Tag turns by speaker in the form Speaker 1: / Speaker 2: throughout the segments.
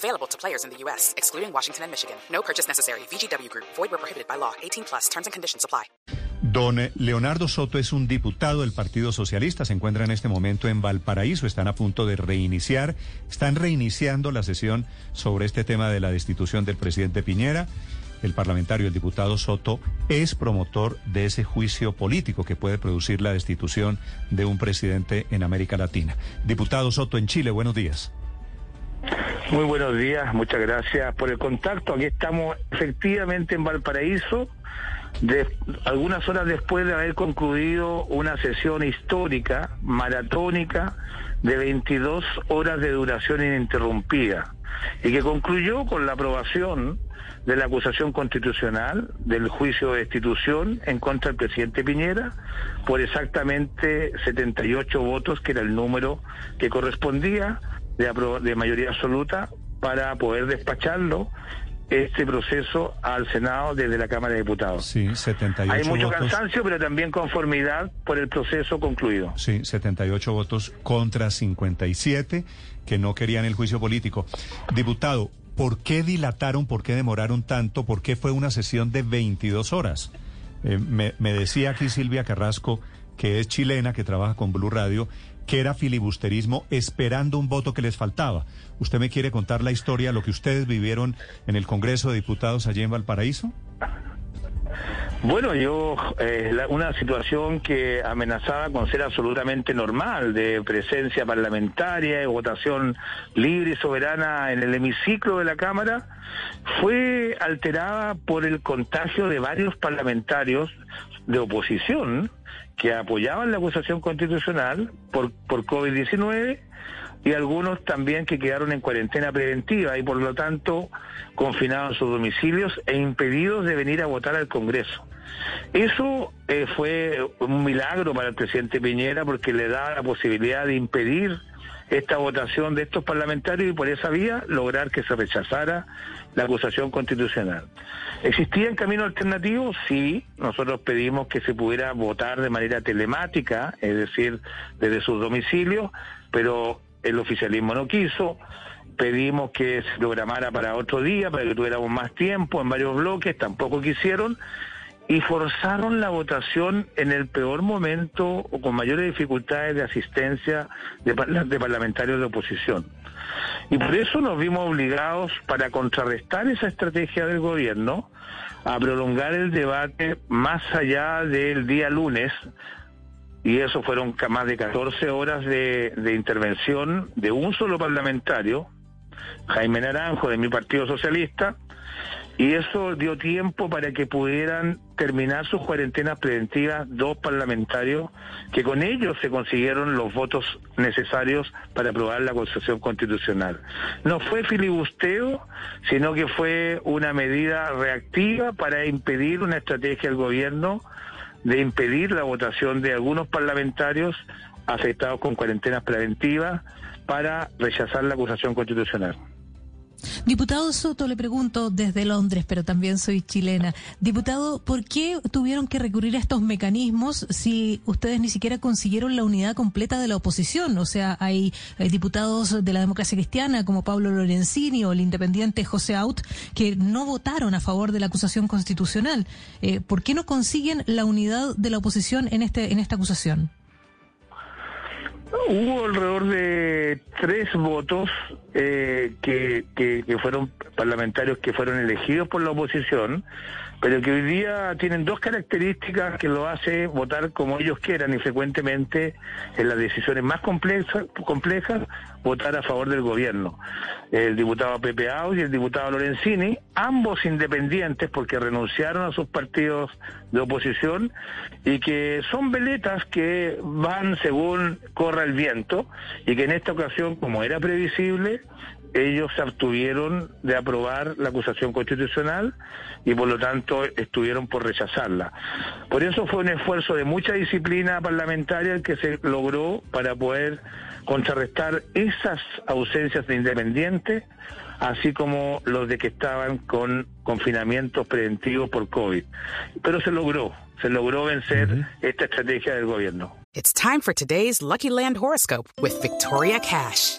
Speaker 1: Available to players in the U.S., excluding Washington and Michigan. No purchase necessary. VGW Group. Void where prohibited by law. 18 plus. Terms and conditions apply.
Speaker 2: Don Leonardo Soto es un diputado del Partido Socialista. Se encuentra en este momento en Valparaíso. Están a punto de reiniciar. Están reiniciando la sesión sobre este tema de la destitución del presidente Piñera. El parlamentario, el diputado Soto, es promotor de ese juicio político que puede producir la destitución de un presidente en América Latina. Diputado Soto en Chile, buenos días.
Speaker 3: Muy buenos días, muchas gracias por el contacto. Aquí estamos efectivamente en Valparaíso, de, algunas horas después de haber concluido una sesión histórica, maratónica, de 22 horas de duración ininterrumpida, y que concluyó con la aprobación de la acusación constitucional del juicio de destitución en contra del presidente Piñera por exactamente 78 votos, que era el número que correspondía de, de mayoría absoluta para poder despacharlo este proceso al Senado desde la Cámara de Diputados.
Speaker 2: Sí, 78
Speaker 3: Hay mucho
Speaker 2: votos.
Speaker 3: cansancio, pero también conformidad por el proceso concluido.
Speaker 2: Sí, 78 votos contra 57 que no querían el juicio político. Diputado, ¿por qué dilataron, por qué demoraron tanto, por qué fue una sesión de 22 horas? Eh, me, me decía aquí Silvia Carrasco, que es chilena, que trabaja con Blue Radio, que era filibusterismo esperando un voto que les faltaba. ¿Usted me quiere contar la historia, lo que ustedes vivieron en el Congreso de Diputados allí en Valparaíso?
Speaker 3: Bueno, yo, eh, una situación que amenazaba con ser absolutamente normal, de presencia parlamentaria, de votación libre y soberana en el hemiciclo de la Cámara, fue alterada por el contagio de varios parlamentarios de oposición que apoyaban la acusación constitucional por, por COVID-19 y algunos también que quedaron en cuarentena preventiva y por lo tanto confinados en sus domicilios e impedidos de venir a votar al Congreso. Eso eh, fue un milagro para el presidente Piñera porque le da la posibilidad de impedir esta votación de estos parlamentarios y por esa vía lograr que se rechazara la acusación constitucional. ¿Existían caminos alternativos? Sí, nosotros pedimos que se pudiera votar de manera telemática, es decir, desde sus domicilios, pero el oficialismo no quiso. Pedimos que se programara para otro día, para que tuviéramos más tiempo en varios bloques, tampoco quisieron y forzaron la votación en el peor momento o con mayores dificultades de asistencia de, parla- de parlamentarios de oposición. Y por eso nos vimos obligados, para contrarrestar esa estrategia del gobierno, a prolongar el debate más allá del día lunes, y eso fueron más de 14 horas de, de intervención de un solo parlamentario, Jaime Naranjo, de mi Partido Socialista, y eso dio tiempo para que pudieran terminar sus cuarentenas preventivas dos parlamentarios que con ellos se consiguieron los votos necesarios para aprobar la Constitución Constitucional. No fue filibusteo, sino que fue una medida reactiva para impedir una estrategia del gobierno de impedir la votación de algunos parlamentarios afectados con cuarentenas preventivas para rechazar la acusación constitucional.
Speaker 4: Diputado Soto, le pregunto desde Londres, pero también soy chilena. Diputado, ¿por qué tuvieron que recurrir a estos mecanismos si ustedes ni siquiera consiguieron la unidad completa de la oposición? O sea, hay, diputados de la democracia cristiana como Pablo Lorenzini o el independiente José Aut que no votaron a favor de la acusación constitucional. Eh, ¿Por qué no consiguen la unidad de la oposición en, este, en esta acusación?
Speaker 3: Hubo alrededor de tres votos eh, que, que, que fueron parlamentarios que fueron elegidos por la oposición, pero que hoy día tienen dos características que lo hace votar como ellos quieran y frecuentemente en las decisiones más complejas, complejas votar a favor del gobierno. El diputado Pepe Aus y el diputado Lorenzini, ambos independientes porque renunciaron a sus partidos de oposición y que son veletas que van según corra el viento y que en esta ocasión, como era previsible, ellos se abstuvieron de aprobar la acusación constitucional y por lo tanto estuvieron por rechazarla. Por eso fue un esfuerzo de mucha disciplina parlamentaria el que se logró para poder contrarrestar esas ausencias de independientes, así como los de que estaban con confinamientos preventivos por COVID. Pero se logró, se logró vencer esta estrategia del gobierno.
Speaker 1: It's time for today's Lucky Land horoscope with Victoria Cash.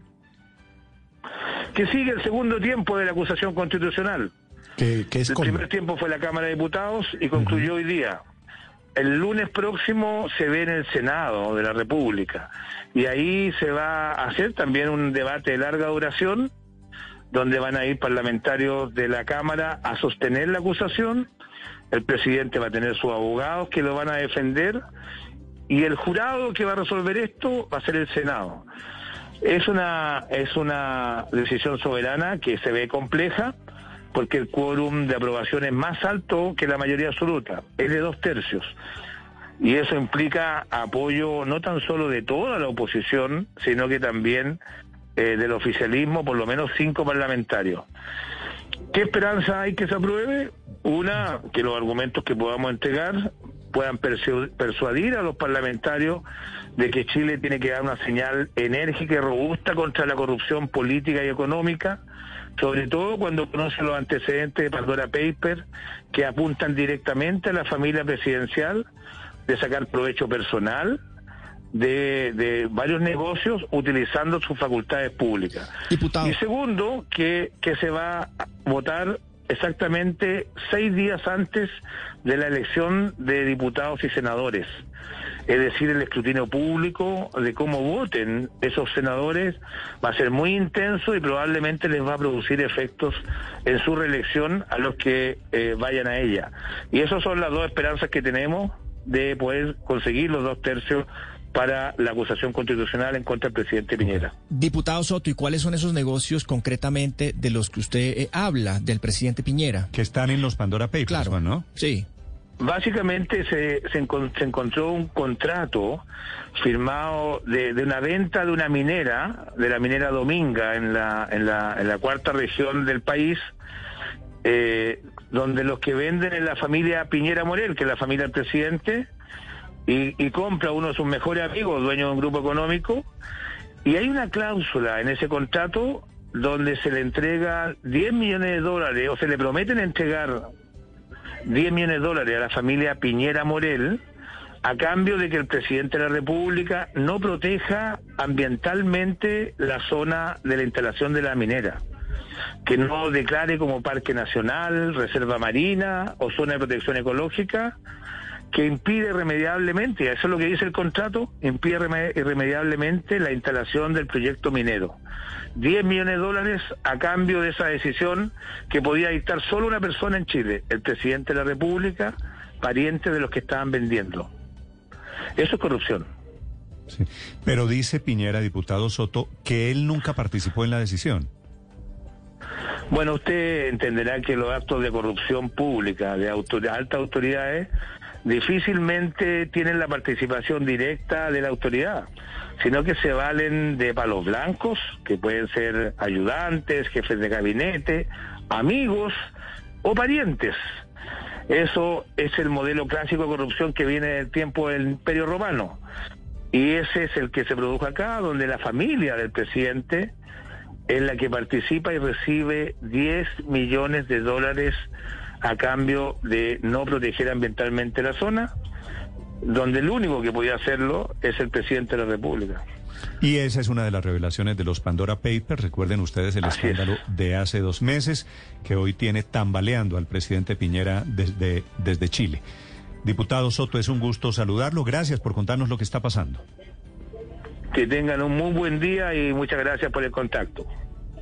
Speaker 3: Que sigue el segundo tiempo de la acusación constitucional.
Speaker 5: ¿Qué, qué es
Speaker 3: El primer tiempo fue la Cámara de Diputados y concluyó hoy día. El lunes próximo se ve en el Senado de la República y ahí se va a hacer también un debate de larga duración donde van a ir parlamentarios de la Cámara a sostener la acusación. El presidente va a tener sus abogados que lo van a defender y el jurado que va a resolver esto va a ser el Senado. Es una, es una decisión soberana que se ve compleja porque el quórum de aprobación es más alto que la mayoría absoluta, es de dos tercios. Y eso implica apoyo no tan solo de toda la oposición, sino que también eh, del oficialismo, por lo menos cinco parlamentarios. ¿Qué esperanza hay que se apruebe? Una, que los argumentos que podamos entregar puedan persu- persuadir a los parlamentarios de que Chile tiene que dar una señal enérgica y robusta contra la corrupción política y económica, sobre todo cuando conoce los antecedentes de Pandora Paper que apuntan directamente a la familia presidencial de sacar provecho personal de, de varios negocios utilizando sus facultades públicas.
Speaker 5: Diputado.
Speaker 3: Y segundo, que, que se va a votar exactamente seis días antes de la elección de diputados y senadores. Es decir, el escrutinio público de cómo voten esos senadores va a ser muy intenso y probablemente les va a producir efectos en su reelección a los que eh, vayan a ella. Y esas son las dos esperanzas que tenemos de poder conseguir los dos tercios para la acusación constitucional en contra del presidente Piñera.
Speaker 5: Diputado Soto, ¿y cuáles son esos negocios concretamente de los que usted eh, habla del presidente Piñera?
Speaker 2: Que están en los Pandora Papers,
Speaker 5: Claro,
Speaker 2: ¿no?
Speaker 5: Sí.
Speaker 3: Básicamente se, se, encon- se encontró un contrato firmado de, de una venta de una minera, de la minera Dominga, en la, en la, en la cuarta región del país, eh, donde los que venden es la familia Piñera Morel, que es la familia del presidente, y, y compra uno de sus mejores amigos, dueño de un grupo económico, y hay una cláusula en ese contrato donde se le entrega 10 millones de dólares, o se le prometen entregar 10 millones de dólares a la familia Piñera Morel a cambio de que el presidente de la República no proteja ambientalmente la zona de la instalación de la minera, que no declare como parque nacional, reserva marina o zona de protección ecológica, que impide irremediablemente, y eso es lo que dice el contrato, impide irreme- irremediablemente la instalación del proyecto minero. 10 millones de dólares a cambio de esa decisión que podía dictar solo una persona en Chile, el presidente de la República, pariente de los que estaban vendiendo. Eso es corrupción.
Speaker 2: Sí. Pero dice Piñera, diputado Soto, que él nunca participó en la decisión.
Speaker 3: Bueno, usted entenderá que los actos de corrupción pública de autor- altas autoridades difícilmente tienen la participación directa de la autoridad, sino que se valen de palos blancos, que pueden ser ayudantes, jefes de gabinete, amigos o parientes. Eso es el modelo clásico de corrupción que viene del tiempo del Imperio Romano. Y ese es el que se produjo acá, donde la familia del presidente es la que participa y recibe 10 millones de dólares a cambio de no proteger ambientalmente la zona, donde el único que podía hacerlo es el presidente de la República.
Speaker 2: Y esa es una de las revelaciones de los Pandora Papers. Recuerden ustedes el
Speaker 3: Así es.
Speaker 2: escándalo de hace dos meses que hoy tiene tambaleando al presidente Piñera desde, desde Chile. Diputado Soto, es un gusto saludarlo. Gracias por contarnos lo que está pasando.
Speaker 3: Que tengan un muy buen día y muchas gracias por el contacto.